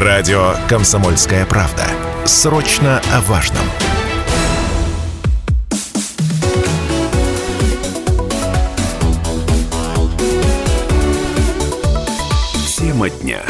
Радио «Комсомольская правда». Срочно о важном. Тема дня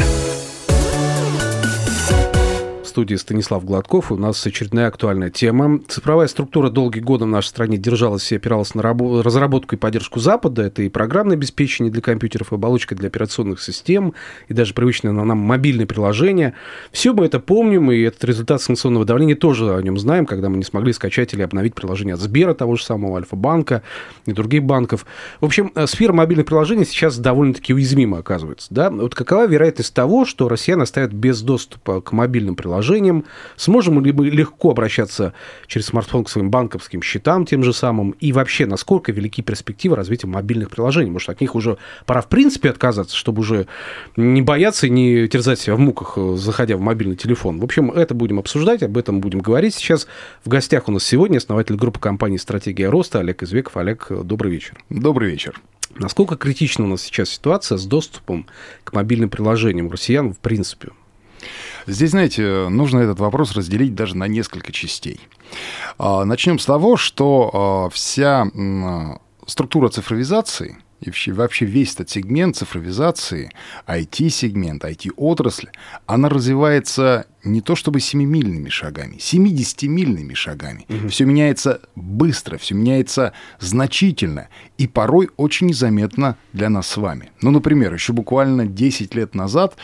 студии Станислав Гладков. У нас очередная актуальная тема. Цифровая структура долгие годы в нашей стране держалась и опиралась на рабо- разработку и поддержку Запада. Это и программное обеспечение для компьютеров, и оболочка для операционных систем, и даже привычное нам мобильное приложение. Все мы это помним, и этот результат санкционного давления тоже о нем знаем, когда мы не смогли скачать или обновить приложение от Сбера, того же самого Альфа-банка и других банков. В общем, э, сфера мобильных приложений сейчас довольно-таки уязвима, оказывается. Да? Вот какова вероятность того, что россиян оставят без доступа к мобильным приложениям, приложением, сможем ли мы легко обращаться через смартфон к своим банковским счетам тем же самым, и вообще, насколько велики перспективы развития мобильных приложений. Может, от них уже пора в принципе отказаться, чтобы уже не бояться и не терзать себя в муках, заходя в мобильный телефон. В общем, это будем обсуждать, об этом будем говорить. Сейчас в гостях у нас сегодня основатель группы компании «Стратегия роста» Олег Извеков. Олег, добрый вечер. Добрый вечер. Насколько критична у нас сейчас ситуация с доступом к мобильным приложениям россиян в принципе? Здесь, знаете, нужно этот вопрос разделить даже на несколько частей. А, Начнем с того, что а, вся структура цифровизации и вообще весь этот сегмент цифровизации, IT-сегмент, IT-отрасль, она развивается не то чтобы семимильными шагами, 70-мильными шагами. Угу. Все меняется быстро, все меняется значительно и порой очень незаметно для нас с вами. Ну, например, еще буквально 10 лет назад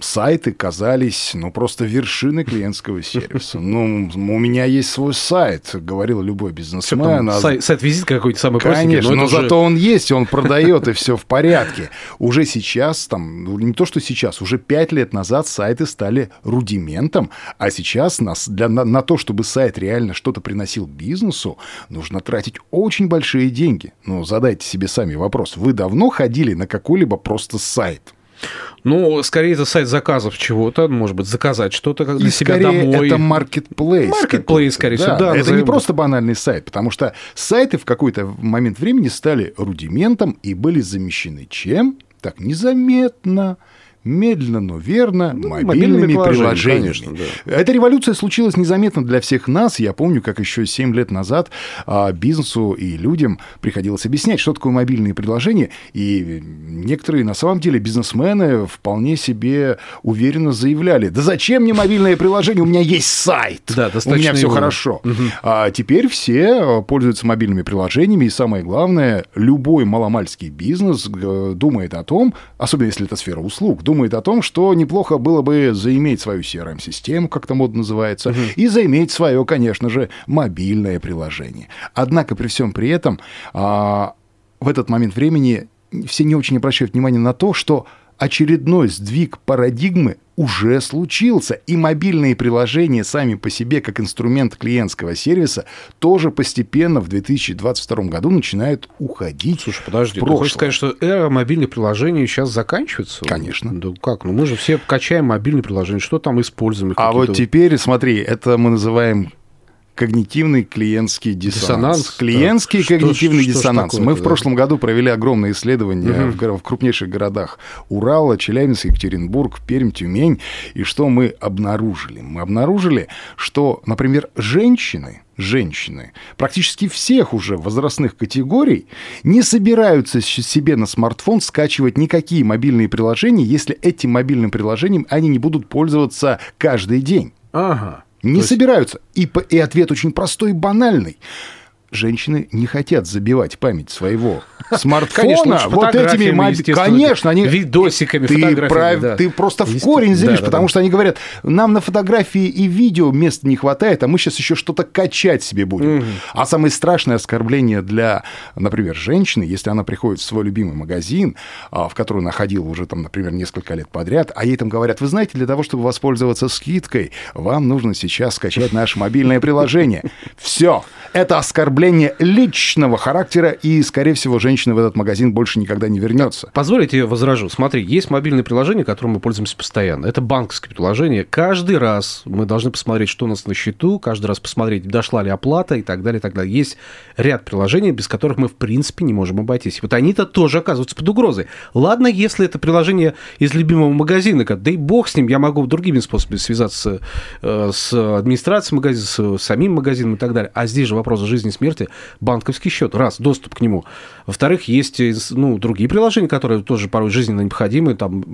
сайты казались, ну, просто вершиной клиентского сервиса. Ну, у меня есть свой сайт, говорил любой бизнесмен. А... Сайт, сайт-визит какой-то самый простенький. Конечно, но, но зато он есть, он продает, и все в порядке. Уже сейчас, там, ну, не то, что сейчас, уже 5 лет назад сайты стали рудиментом клиентам, а сейчас нас, для, на, на то, чтобы сайт реально что-то приносил бизнесу, нужно тратить очень большие деньги. Ну, задайте себе сами вопрос. Вы давно ходили на какой-либо просто сайт? Ну, скорее, это сайт заказов чего-то, может быть, заказать что-то для и себя скорее домой. это marketplace. Marketplace, скорее всего, да. да это не просто банальный сайт, потому что сайты в какой-то момент времени стали рудиментом и были замещены чем? Так, незаметно медленно, но верно, ну, мобильными, мобильными приложениями. Конечно, да. Эта революция случилась незаметно для всех нас. Я помню, как еще 7 лет назад а, бизнесу и людям приходилось объяснять, что такое мобильные приложения. И некоторые, на самом деле, бизнесмены вполне себе уверенно заявляли, да зачем мне мобильное приложение, у меня есть сайт, да, у меня все хорошо. Угу. А теперь все пользуются мобильными приложениями, и самое главное, любой маломальский бизнес э, думает о том, особенно если это сфера услуг, думает о том, что неплохо было бы заиметь свою CRM-систему, как это модно называется, угу. и заиметь свое, конечно же, мобильное приложение. Однако при всем при этом а, в этот момент времени все не очень обращают внимание на то, что очередной сдвиг парадигмы уже случился, и мобильные приложения сами по себе, как инструмент клиентского сервиса, тоже постепенно в 2022 году начинают уходить. Слушай, подожди, ты хочешь сказать, что эра мобильных приложений сейчас заканчивается? Конечно. Да как? Ну мы же все качаем мобильные приложения, что там используем? А вот теперь, смотри, это мы называем когнитивный клиентский диссонанс. диссонанс клиентский да. когнитивный что, диссонанс. Что Мы в прошлом году провели огромные исследования угу. в, в крупнейших городах Урала, Челябинск, Екатеринбург, Пермь, Тюмень. И что мы обнаружили? Мы обнаружили, что, например, женщины, женщины практически всех уже возрастных категорий не собираются себе на смартфон скачивать никакие мобильные приложения, если этим мобильным приложением они не будут пользоваться каждый день. Ага. Не есть... собираются. И, и ответ очень простой и банальный женщины не хотят забивать память своего смартфона конечно, вот этими моби... конечно они видосиками ты, прав... да. ты просто в корень зришь да, потому да. что они говорят нам на фотографии и видео места не хватает а мы сейчас еще что-то качать себе будем угу. а самое страшное оскорбление для например женщины если она приходит в свой любимый магазин а, в который она ходила уже там например несколько лет подряд а ей там говорят вы знаете для того чтобы воспользоваться скидкой вам нужно сейчас скачать наше мобильное приложение Все. Это оскорбление личного характера, и, скорее всего, женщина в этот магазин больше никогда не вернется. Позволите я возражу. Смотри, есть мобильное приложение, которым мы пользуемся постоянно. Это банковское приложение. Каждый раз мы должны посмотреть, что у нас на счету, каждый раз посмотреть, дошла ли оплата и так далее, и так далее. Есть ряд приложений, без которых мы, в принципе, не можем обойтись. Вот они-то тоже оказываются под угрозой. Ладно, если это приложение из любимого магазина, да и бог с ним, я могу другими способами связаться э, с администрацией магазина, с самим магазином и так далее. А здесь же вопрос жизни и смерти, банковский счет, раз, доступ к нему. Во-вторых, есть ну, другие приложения, которые тоже порой жизненно необходимы, там,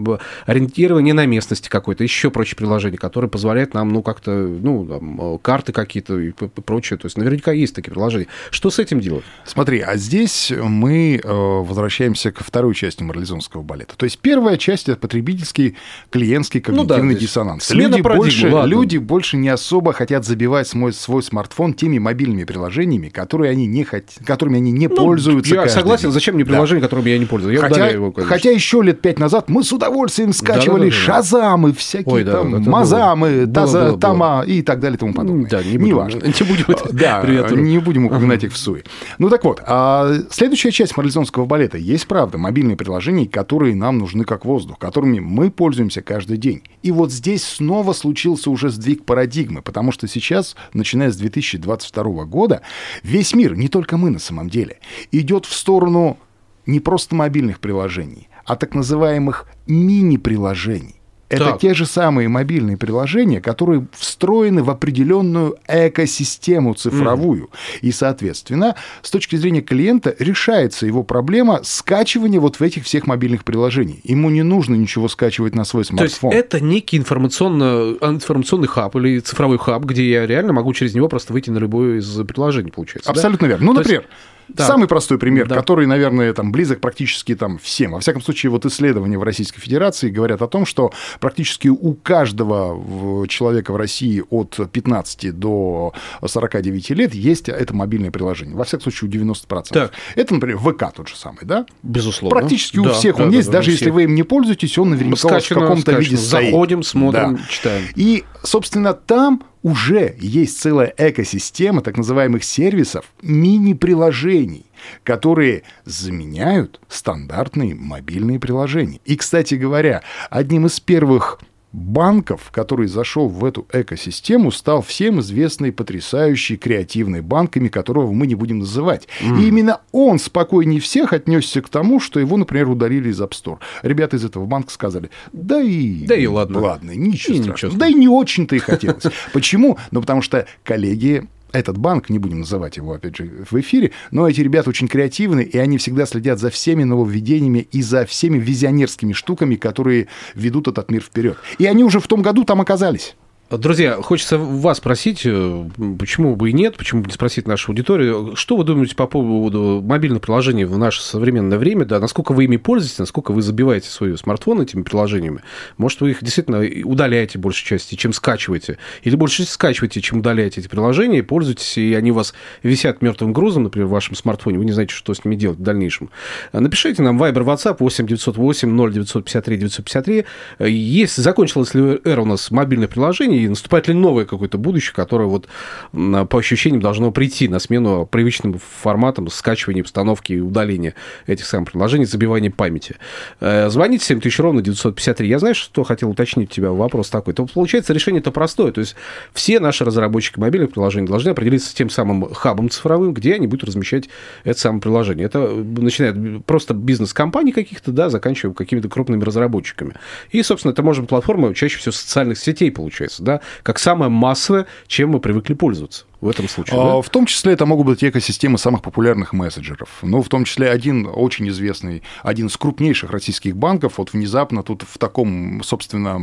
ориентирование на местности какой-то, еще прочие приложения, которые позволяют нам, ну, как-то, ну, там, карты какие-то и прочее. То есть наверняка есть такие приложения. Что с этим делать? Смотри, а здесь мы э, возвращаемся ко второй части марлезонского балета. То есть первая часть – это потребительский, клиентский, когнитивный ну, да, диссонанс. Люди больше, люди больше не особо хотят забивать свой, свой смартфон теми мобильными приложениями, которые они не хот... которыми они не ну, пользуются. Я согласен, день. зачем мне приложение, да. которыми я не пользуюсь? Я хотя, его, хотя еще лет пять назад мы с удовольствием скачивали да, да, да, шазамы, всякие Ой, там да, мазамы, было, таза, было, было, тама и так далее и тому подобное. Да, не, будем, важно. не будем это да, не будем упоминать их в суе. Ну так вот, а следующая часть марлезонского балета есть, правда, мобильные приложения, которые нам нужны как воздух, которыми мы пользуемся каждый день. И вот здесь снова случился уже сдвиг парадигмы, потому что сейчас, начиная с 2022 года, весь мир, не только мы на самом деле, идет в сторону не просто мобильных приложений, а так называемых мини-приложений. Это так. те же самые мобильные приложения, которые встроены в определенную экосистему цифровую. Mm. И, соответственно, с точки зрения клиента решается его проблема скачивания вот в этих всех мобильных приложений. Ему не нужно ничего скачивать на свой смартфон. То есть это некий информационно, информационный хаб или цифровой хаб, где я реально могу через него просто выйти на любое из приложений, получается. Абсолютно да? верно. Ну, То например, есть да. Самый простой пример, да. который, наверное, там, близок практически там, всем. Во всяком случае, вот исследования в Российской Федерации говорят о том, что практически у каждого человека в России от 15 до 49 лет есть это мобильное приложение. Во всяком случае, у 90%. Так. Это, например, ВК тот же самый, да? Безусловно. Практически да, у всех да, он да, есть. Да, даже если вы им не пользуетесь, он наверняка в каком-то виде стоит. Заходим, смотрим, да. читаем. И, собственно, там уже есть целая экосистема так называемых сервисов, мини-приложений, которые заменяют стандартные мобильные приложения. И, кстати говоря, одним из первых банков, который зашел в эту экосистему, стал всем известный, потрясающий, креативный банками, которого мы не будем называть. Mm. И именно он спокойнее всех отнесся к тому, что его, например, удалили из App Store. Ребята из этого банка сказали, да и... Да и ладно. Ладно, ничего и страшного. Ничего. Да и не очень-то и хотелось. Почему? Ну, потому что коллеги этот банк, не будем называть его, опять же, в эфире, но эти ребята очень креативны, и они всегда следят за всеми нововведениями и за всеми визионерскими штуками, которые ведут этот мир вперед. И они уже в том году там оказались. Друзья, хочется вас спросить, э, почему бы и нет, почему бы не спросить нашу аудиторию, что вы думаете по поводу мобильных приложений в наше современное время, да, насколько вы ими пользуетесь, насколько вы забиваете свой смартфон этими приложениями, может, вы их действительно удаляете большей части, чем скачиваете, или больше скачиваете, чем удаляете эти приложения, пользуетесь, и они у вас висят мертвым грузом, например, в вашем смартфоне, вы не знаете, что с ними делать в дальнейшем. Напишите нам Viber, WhatsApp 8 908 0953 953. Есть, закончилась ли эра у нас мобильных приложений, и наступает ли новое какое-то будущее, которое вот по ощущениям должно прийти на смену привычным форматам скачивания, установки и удаления этих самых приложений, забивания памяти. Э, звоните 7000 ровно 953. Я знаю, что хотел уточнить у тебя вопрос такой. То получается решение-то простое. То есть все наши разработчики мобильных приложений должны определиться с тем самым хабом цифровым, где они будут размещать это самое приложение. Это начинает просто бизнес-компаний каких-то, да, заканчивая какими-то крупными разработчиками. И, собственно, это может быть платформа чаще всего социальных сетей, получается, да, как самое массовое, чем мы привыкли пользоваться в этом случае. А, да? В том числе это могут быть экосистемы самых популярных мессенджеров. Ну, в том числе один очень известный, один из крупнейших российских банков, вот внезапно тут в таком, собственно,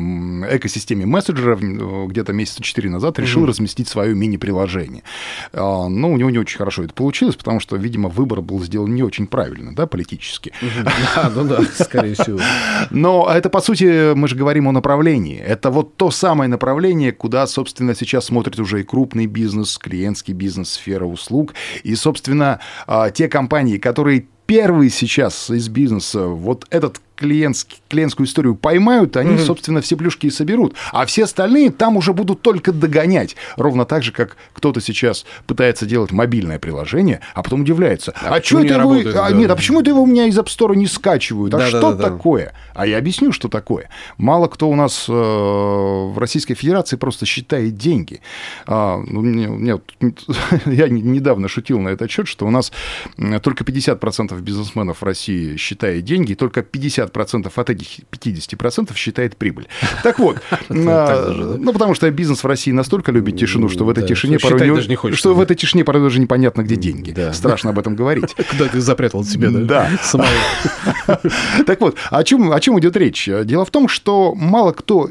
экосистеме мессенджеров где-то месяца четыре назад решил угу. разместить свое мини-приложение. А, ну, у него не очень хорошо это получилось, потому что, видимо, выбор был сделан не очень правильно, да, политически. Да, ну да, скорее всего. Но это, по сути, мы же говорим о направлении. Это вот то самое направление, куда, собственно, сейчас смотрит уже и крупный бизнес, клиентский бизнес, сфера услуг. И, собственно, а, те компании, которые первые сейчас из бизнеса вот этот клиентский, клиентскую историю поймают, они, mm-hmm. собственно, все плюшки и соберут. А все остальные там уже будут только догонять. Ровно так же, как кто-то сейчас пытается делать мобильное приложение, а потом удивляется. А, а что это вы... Работает, а, да. Нет, а почему это его у меня из App Store не скачивают? А да, что да, да, такое? А я объясню, что такое. Мало кто у нас э, в Российской Федерации просто считает деньги. А, ну, мне, мне, я недавно шутил на этот счет, что у нас только 50% бизнесменов в России считает деньги, и только 50% от этих 50% считает прибыль. Так вот, а, ну, потому что бизнес в России настолько любит тишину, что в этой тишине порой что в этой тишине порой даже непонятно, где деньги. Страшно об этом говорить. Куда ты запрятал себя, да? Да. Так вот, о чем, о чем идет речь? Дело в том, что мало кто,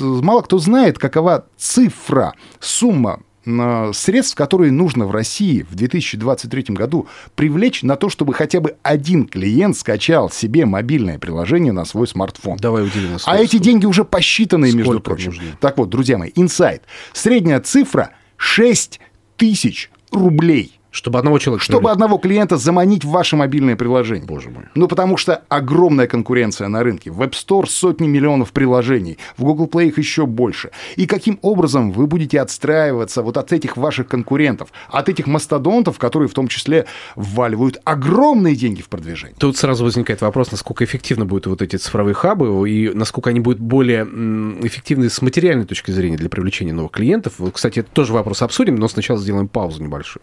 мало кто знает, какова цифра, сумма средств, которые нужно в России в 2023 году привлечь на то, чтобы хотя бы один клиент скачал себе мобильное приложение на свой смартфон. Давай нас. А эти деньги уже посчитаны, Сколько между прочим. Нужны? Так вот, друзья мои, инсайт. Средняя цифра 6 тысяч рублей. Чтобы одного человека... Чтобы одного клиента заманить в ваше мобильное приложение. Боже мой. Ну, потому что огромная конкуренция на рынке. В App Store сотни миллионов приложений. В Google Play их еще больше. И каким образом вы будете отстраиваться вот от этих ваших конкурентов, от этих мастодонтов, которые в том числе вваливают огромные деньги в продвижение? Тут сразу возникает вопрос, насколько эффективно будут вот эти цифровые хабы и насколько они будут более эффективны с материальной точки зрения для привлечения новых клиентов. Кстати, это тоже вопрос обсудим, но сначала сделаем паузу небольшую.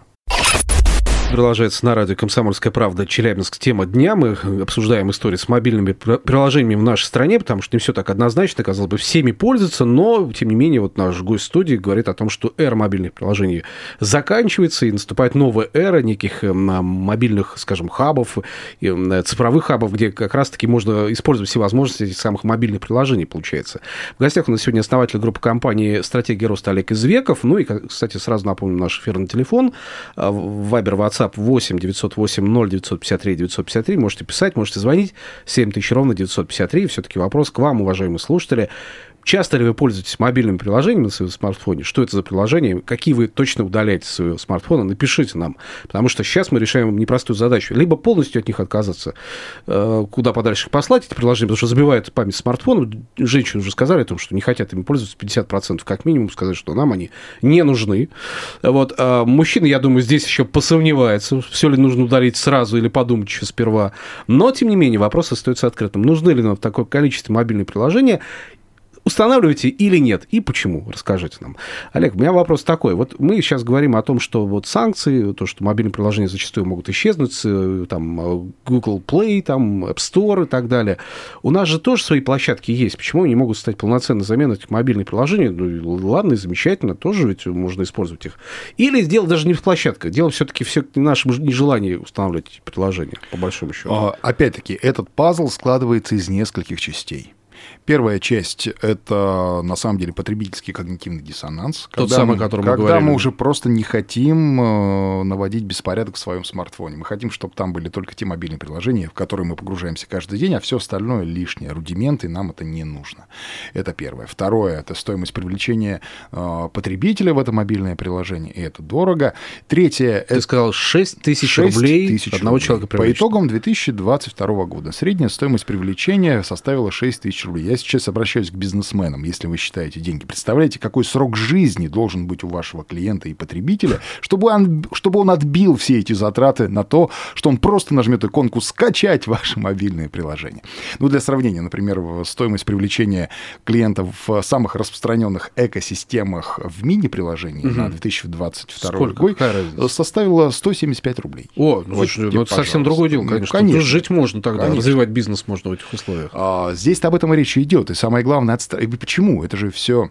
Продолжается на радио «Комсомольская правда» Челябинск. Тема дня. Мы обсуждаем историю с мобильными приложениями в нашей стране, потому что не все так однозначно. Казалось бы, всеми пользуются, но, тем не менее, вот наш гость студии говорит о том, что эра мобильных приложений заканчивается, и наступает новая эра неких э, мобильных, скажем, хабов, э, цифровых хабов, где как раз-таки можно использовать все возможности этих самых мобильных приложений, получается. В гостях у нас сегодня основатель группы компании «Стратегия роста» Олег Извеков. Ну и, кстати, сразу напомню наш эфирный телефон. Вайбер, WhatsApp WhatsApp 8 908 0 953 953. Можете писать, можете звонить. 7 тысяч ровно 953. Все-таки вопрос к вам, уважаемые слушатели. Часто ли вы пользуетесь мобильным приложением на своем смартфоне? Что это за приложение? Какие вы точно удаляете с своего смартфона? Напишите нам. Потому что сейчас мы решаем непростую задачу. Либо полностью от них отказаться, э, куда подальше их послать, эти приложения, потому что забивают память смартфона. Женщины уже сказали о том, что не хотят ими пользоваться 50%, как минимум, сказать, что нам они не нужны. Вот. А мужчины, я думаю, здесь еще посомневаются, все ли нужно удалить сразу или подумать еще сперва. Но, тем не менее, вопрос остается открытым. Нужны ли нам такое количество мобильных приложений? Устанавливаете или нет, и почему, расскажите нам. Олег, у меня вопрос такой. Вот мы сейчас говорим о том, что вот санкции, то, что мобильные приложения зачастую могут исчезнуть, э, там э, Google Play, там App Store и так далее. У нас же тоже свои площадки есть. Почему они могут стать полноценной заменой этих мобильных приложений? Ну, ладно, замечательно, тоже ведь можно использовать их. Или дело даже не в площадках, дело все-таки все в нашем нежелании устанавливать приложения, по большому счету. А, опять-таки, этот пазл складывается из нескольких частей. Первая часть — это, на самом деле, потребительский когнитивный диссонанс. Тот когда самый, о котором мы Когда мы уже просто не хотим э, наводить беспорядок в своем смартфоне. Мы хотим, чтобы там были только те мобильные приложения, в которые мы погружаемся каждый день, а все остальное лишнее, рудименты, нам это не нужно. Это первое. Второе — это стоимость привлечения э, потребителя в это мобильное приложение, и это дорого. Третье — Ты это... сказал 6 тысяч рублей тысяч одного рублей. человека привлечь. По итогам 2022 года средняя стоимость привлечения составила 6 тысяч рублей. Я сейчас обращаюсь к бизнесменам, если вы считаете деньги. Представляете, какой срок жизни должен быть у вашего клиента и потребителя, чтобы он, чтобы он отбил все эти затраты на то, что он просто нажмет иконку «Скачать ваше мобильное приложение». Ну, для сравнения, например, стоимость привлечения клиентов в самых распространенных экосистемах в мини-приложении угу. на 2022 Сколько? год составила 175 рублей. О, ну, вот, слушай, ну, это совсем другое дело, конечно. Ну, конечно. Тут жить можно тогда, конечно. развивать бизнес можно в этих условиях. А, здесь об этом и речь идет. И самое главное, отстра... почему? Это же все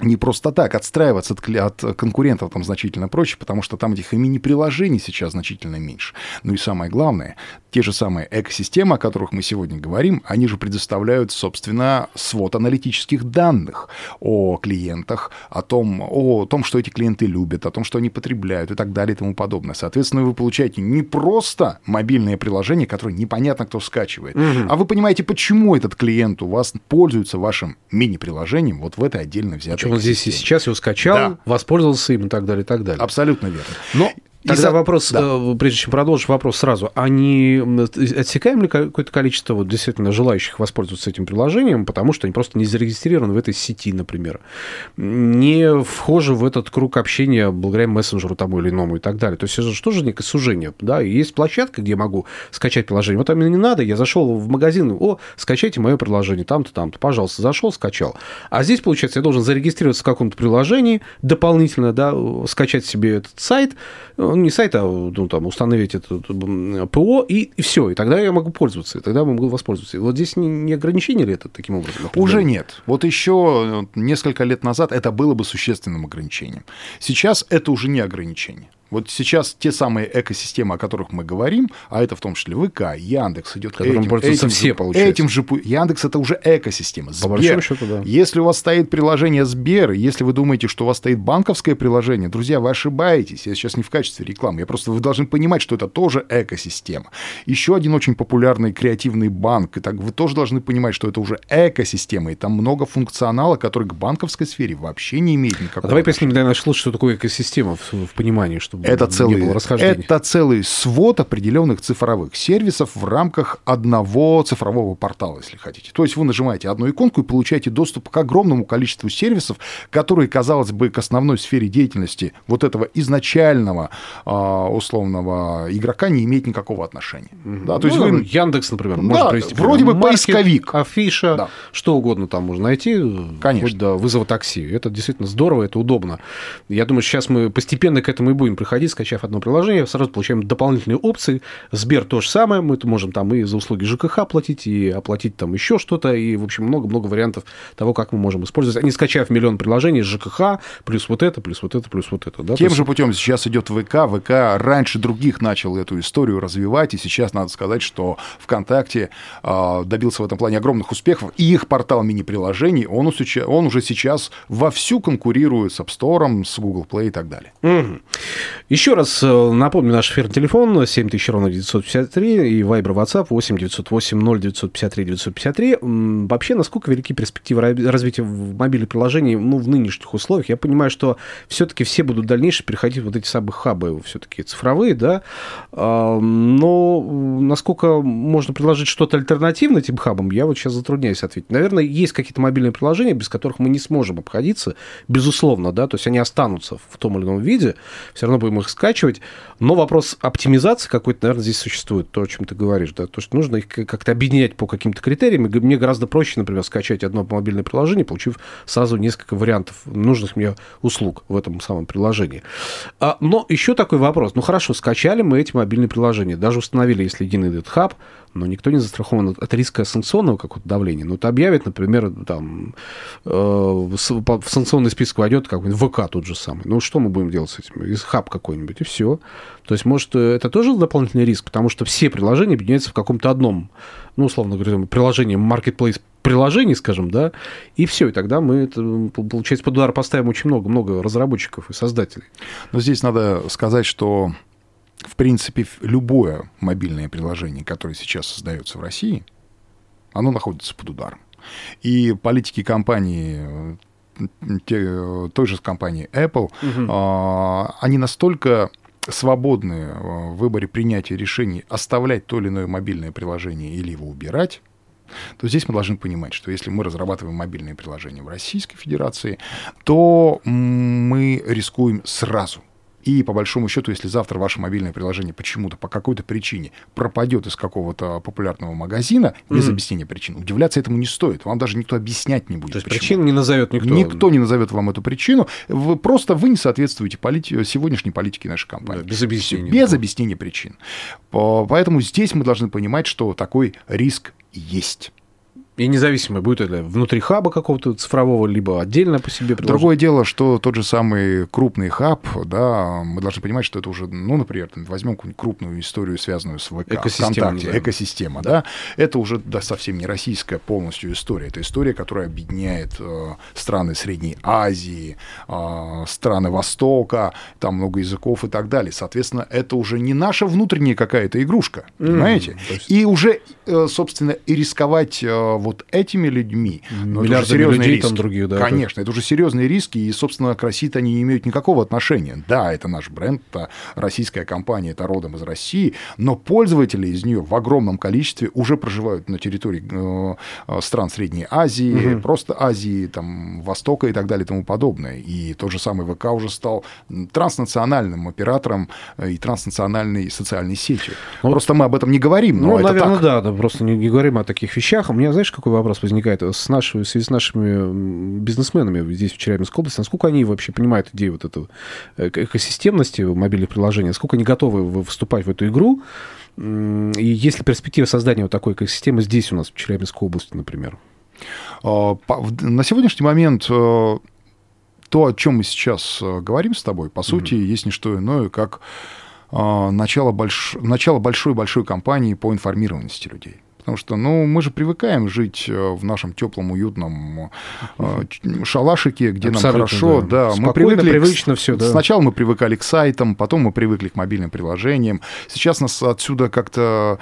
не просто так отстраиваться от, от конкурентов там значительно проще, потому что там этих и мини-приложений сейчас значительно меньше. Ну и самое главное, те же самые экосистемы, о которых мы сегодня говорим, они же предоставляют, собственно, свод аналитических данных о клиентах, о том, о том, что эти клиенты любят, о том, что они потребляют и так далее и тому подобное. Соответственно, вы получаете не просто мобильное приложение, которое непонятно кто скачивает, угу. а вы понимаете, почему этот клиент у вас пользуется вашим мини-приложением вот в этой отдельно взятой Причем он здесь и сейчас его скачал, да. воспользовался им и так далее, и так далее. Абсолютно верно. Но Тогда за... вопрос, да. Э, прежде чем продолжить, вопрос сразу. А не отсекаем ли какое-то количество вот, действительно желающих воспользоваться этим приложением, потому что они просто не зарегистрированы в этой сети, например, не вхожи в этот круг общения благодаря мессенджеру тому или иному и так далее. То есть это же тоже некое сужение. Да? И есть площадка, где я могу скачать приложение. Вот там мне не надо, я зашел в магазин, о, скачайте мое приложение, там-то, там-то, пожалуйста, зашел, скачал. А здесь, получается, я должен зарегистрироваться в каком-то приложении дополнительно, да, скачать себе этот сайт, ну, не сайт, а ну, там, установить это ПО, и, и все. И тогда я могу пользоваться, и тогда я могу воспользоваться. И вот здесь не, не ограничение ли это таким образом? Уже нет. Вот еще несколько лет назад это было бы существенным ограничением. Сейчас это уже не ограничение. Вот сейчас те самые экосистемы, о которых мы говорим, а это в том числе ВК, Яндекс идет этим, этим все, же, получается. Этим же Яндекс это уже экосистема. Сбер. По счету, да. Если у вас стоит приложение Сбер, если вы думаете, что у вас стоит банковское приложение, друзья, вы ошибаетесь. Я сейчас не в качестве рекламы. Я просто вы должны понимать, что это тоже экосистема. Еще один очень популярный креативный банк. И так вы тоже должны понимать, что это уже экосистема. И там много функционала, который к банковской сфере вообще не имеет никакого. А давай поясним для наших слушателей, что такое экосистема в, в понимании, чтобы это целый, это целый свод определенных цифровых сервисов в рамках одного цифрового портала, если хотите. То есть вы нажимаете одну иконку и получаете доступ к огромному количеству сервисов, которые, казалось бы, к основной сфере деятельности вот этого изначального а, условного игрока не имеет никакого отношения. Угу. Да, то есть ну, вы... Яндекс, например, да, привести. Вроде бы Маркет, поисковик. Афиша, да. что угодно там можно найти. Конечно. Хоть до вызова такси. Это действительно здорово, это удобно. Я думаю, сейчас мы постепенно к этому и будем приходить, скачав одно приложение, сразу получаем дополнительные опции. Сбер то же самое, мы можем там и за услуги ЖКХ платить, и оплатить там еще что-то, и, в общем, много-много вариантов того, как мы можем использовать. А не скачав миллион приложений ЖКХ, плюс вот это, плюс вот это, плюс вот это. Да? Тем есть... же путем сейчас идет ВК. ВК раньше других начал эту историю развивать, и сейчас надо сказать, что ВКонтакте э, добился в этом плане огромных успехов, и их портал мини-приложений, он, он уже сейчас вовсю конкурирует с App Store, с Google Play и так далее. Угу. Еще раз э, напомню наш эфирный телефон 7000 ровно 953 и Viber WhatsApp 8 908 0 953 953. Вообще, насколько велики перспективы развития мобильных приложений ну, в нынешних условиях? Я понимаю, что все-таки все будут дальнейшие переходить в вот эти самые хабы все-таки цифровые, да, а, но насколько можно предложить что-то альтернативное этим хабам, я вот сейчас затрудняюсь ответить. Наверное, есть какие-то мобильные приложения, без которых мы не сможем обходиться, безусловно, да, то есть они останутся в том или ином виде, все равно будем их скачивать. Но вопрос оптимизации какой-то, наверное, здесь существует, то, о чем ты говоришь. Да? То, что нужно их как-то объединять по каким-то критериям. Мне гораздо проще, например, скачать одно мобильное приложение, получив сразу несколько вариантов нужных мне услуг в этом самом приложении. А, но еще такой вопрос. Ну хорошо, скачали мы эти мобильные приложения, даже установили, если единый этот хаб, но никто не застрахован от риска санкционного какого-то давления. Ну, это объявит, например, там, э, в санкционный список войдет какой-нибудь ВК тот же самый. Ну, что мы будем делать с этим? Из хаб какой-нибудь, и все. То есть, может, это тоже дополнительный риск, потому что все приложения объединяются в каком-то одном, ну, условно говоря, приложении marketplace приложений, скажем, да, и все, и тогда мы, это, получается, под удар поставим очень много-много разработчиков и создателей. Но здесь надо сказать, что в принципе, любое мобильное приложение, которое сейчас создается в России, оно находится под ударом. И политики компании, те, той же компании Apple, угу. они настолько свободны в выборе принятия решений оставлять то или иное мобильное приложение или его убирать, то здесь мы должны понимать, что если мы разрабатываем мобильные приложения в Российской Федерации, то мы рискуем сразу – и по большому счету, если завтра ваше мобильное приложение почему-то по какой-то причине пропадет из какого-то популярного магазина без mm-hmm. объяснения причин, удивляться этому не стоит. Вам даже никто объяснять не будет. То есть причину не назовет никто. Никто не назовет вам эту причину. Вы, просто вы не соответствуете полити... сегодняшней политике нашей компании. Да, без объяснения. Без объяснения причин. Поэтому здесь мы должны понимать, что такой риск есть. И независимо, будет это внутри хаба какого-то цифрового, либо отдельно по себе приложение. Другое дело, что тот же самый крупный хаб, да, мы должны понимать, что это уже, ну, например, возьмем какую-нибудь крупную историю, связанную с ВК, экосистема, ВКонтакте, да. экосистема, да, это уже да, совсем не российская полностью история. Это история, которая объединяет э, страны Средней Азии, э, страны Востока, там много языков и так далее. Соответственно, это уже не наша внутренняя какая-то игрушка, понимаете? Mm, есть... И уже, э, собственно, и рисковать э, вот этими людьми, ну, это серьезные людей риски. там других, да. Конечно, это уже серьезные риски, и, собственно, к России они не имеют никакого отношения. Да, это наш бренд, это российская компания, это родом из России, но пользователи из нее в огромном количестве уже проживают на территории э, э, стран Средней Азии, угу. просто Азии, там, Востока и так далее и тому подобное. И тот же самый ВК уже стал транснациональным оператором э, и транснациональной социальной сетью. Ну, просто мы об этом не говорим, но ну, это наверное, так. да, да, просто не, не говорим о таких вещах. У меня, знаешь, какой вопрос возникает с нашими, в связи с нашими бизнесменами здесь, в Челябинской области, насколько они вообще понимают идею вот этого экосистемности мобильных приложений, насколько они готовы вступать в эту игру, и есть ли перспектива создания вот такой экосистемы здесь у нас, в Челябинской области, например? А, на сегодняшний момент э, то, о чем мы сейчас э, говорим с тобой, по сути, mm-hmm. есть не что иное, как а, начало, больш... начало большой-большой кампании по информированности людей. Потому что, ну, мы же привыкаем жить э, в нашем теплом, уютном э, шалашике, где Абсолютно, нам хорошо. Да, да. мы привыкли привычно все. Да. Сначала мы привыкали к сайтам, потом мы привыкли к мобильным приложениям. Сейчас нас отсюда как-то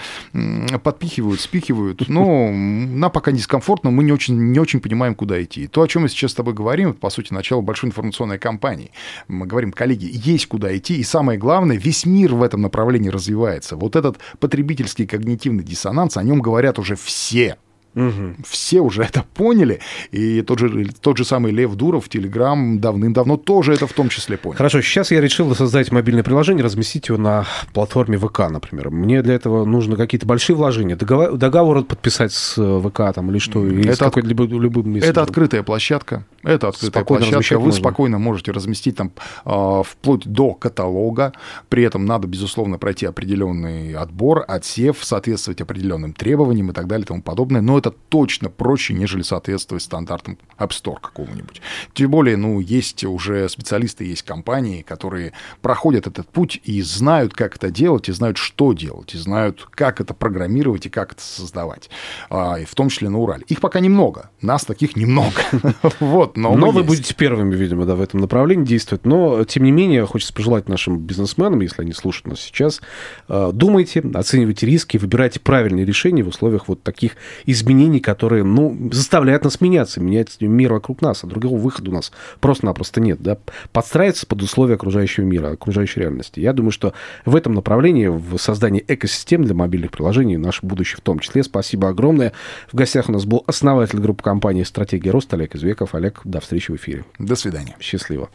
подпихивают, спихивают. Но нам пока дискомфортно, мы не очень, не очень понимаем, куда идти. То, о чем мы сейчас с тобой говорим, это, по сути, начало большой информационной кампании. Мы говорим, коллеги, есть куда идти, и самое главное, весь мир в этом направлении развивается. Вот этот потребительский когнитивный диссонанс, о нем говорим говорят уже все. Угу. Все уже это поняли. И тот же, тот же самый Лев Дуров, Телеграм давным-давно тоже это в том числе понял. Хорошо, сейчас я решил создать мобильное приложение, разместить его на платформе ВК, например. Мне для этого нужно какие-то большие вложения. Договор, договор подписать с ВК там, или что? Или это, от... либо, любым это открытая площадка. Это открытая спокойно площадка. Вы можно. спокойно можете разместить там э, вплоть до каталога. При этом надо, безусловно, пройти определенный отбор, отсев, соответствовать определенным требованиям и так далее и тому подобное. Но это точно проще, нежели соответствовать стандартам App Store какого-нибудь. Тем более, ну, есть уже специалисты, есть компании, которые проходят этот путь и знают, как это делать, и знают, что делать, и знают, как это программировать и как это создавать. А, и в том числе на Урале. Их пока немного. Нас таких немного. Вот, но Но вы будете первыми, видимо, да, в этом направлении действовать. Но, тем не менее, хочется пожелать нашим бизнесменам, если они слушают нас сейчас, а, думайте, оценивайте риски, выбирайте правильные решения в условиях вот таких изменений изменений, которые, ну, заставляют нас меняться, менять мир вокруг нас, а другого выхода у нас просто-напросто нет, да, подстраиваться под условия окружающего мира, окружающей реальности. Я думаю, что в этом направлении, в создании экосистем для мобильных приложений, наше будущее в том числе. Спасибо огромное. В гостях у нас был основатель группы компании «Стратегия роста» Олег Извеков. Олег, до встречи в эфире. До свидания. Счастливо.